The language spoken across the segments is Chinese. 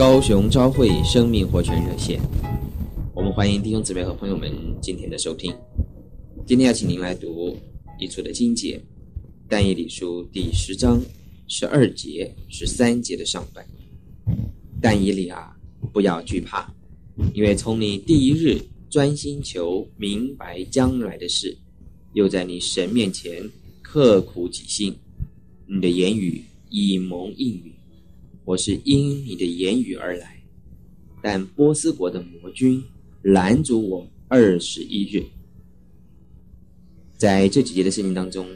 高雄朝会生命活泉热线，我们欢迎弟兄姊妹和朋友们今天的收听。今天要请您来读一处的经节，但以理书第十章十二节、十三节的上半。但以理啊，不要惧怕，因为从你第一日专心求明白将来的事，又在你神面前刻苦己心，你的言语已蒙应允。我是因你的言语而来，但波斯国的魔君拦阻我二十一日。在这几节的圣经当中，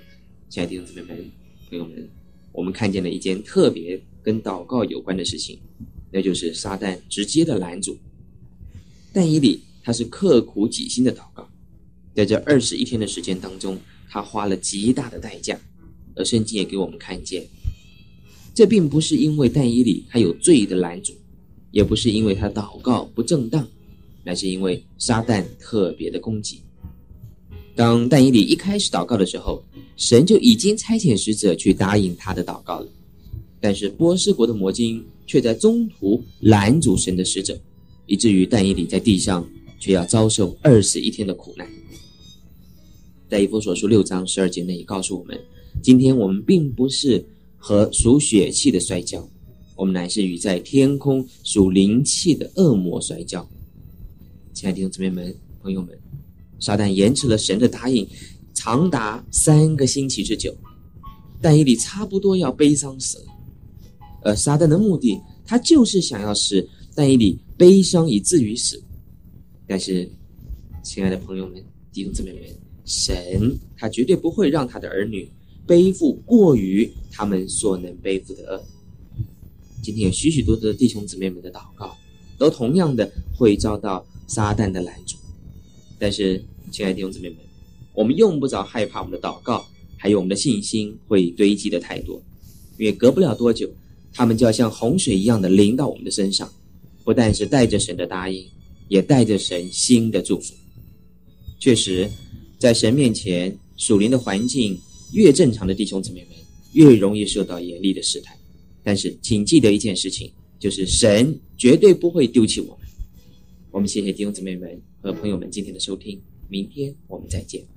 亲爱的弟兄姊妹们、朋友们，我们看见了一件特别跟祷告有关的事情，那就是撒旦直接的拦阻。但以理他是刻苦己心的祷告，在这二十一天的时间当中，他花了极大的代价，而圣经也给我们看见。这并不是因为但以理他有罪的拦阻，也不是因为他祷告不正当，乃是因为撒旦特别的攻击。当但以理一开始祷告的时候，神就已经差遣使者去答应他的祷告了，但是波斯国的魔晶却在中途拦阻神的使者，以至于但以理在地上却要遭受二十一天的苦难。在以弗所书六章十二节内告诉我们，今天我们并不是。和属血气的摔跤，我们乃是与在天空属灵气的恶魔摔跤。亲爱的弟兄姊妹们、朋友们，撒旦延迟了神的答应，长达三个星期之久，但以理差不多要悲伤死了。而撒旦的目的，他就是想要使但以理悲伤以至于死。但是，亲爱的朋友们、弟兄姊妹们，神他绝对不会让他的儿女。背负过于他们所能背负的恶。今天有许许多多的弟兄姊妹们的祷告，都同样的会遭到撒旦的拦阻。但是，亲爱的弟兄姊妹们，我们用不着害怕，我们的祷告还有我们的信心会堆积的太多，因为隔不了多久，他们就要像洪水一样的淋到我们的身上，不但是带着神的答应，也带着神新的祝福。确实，在神面前属灵的环境。越正常的弟兄姊妹们，越容易受到严厉的试探。但是，请记得一件事情，就是神绝对不会丢弃我们。我们谢谢弟兄姊妹们和朋友们今天的收听，明天我们再见。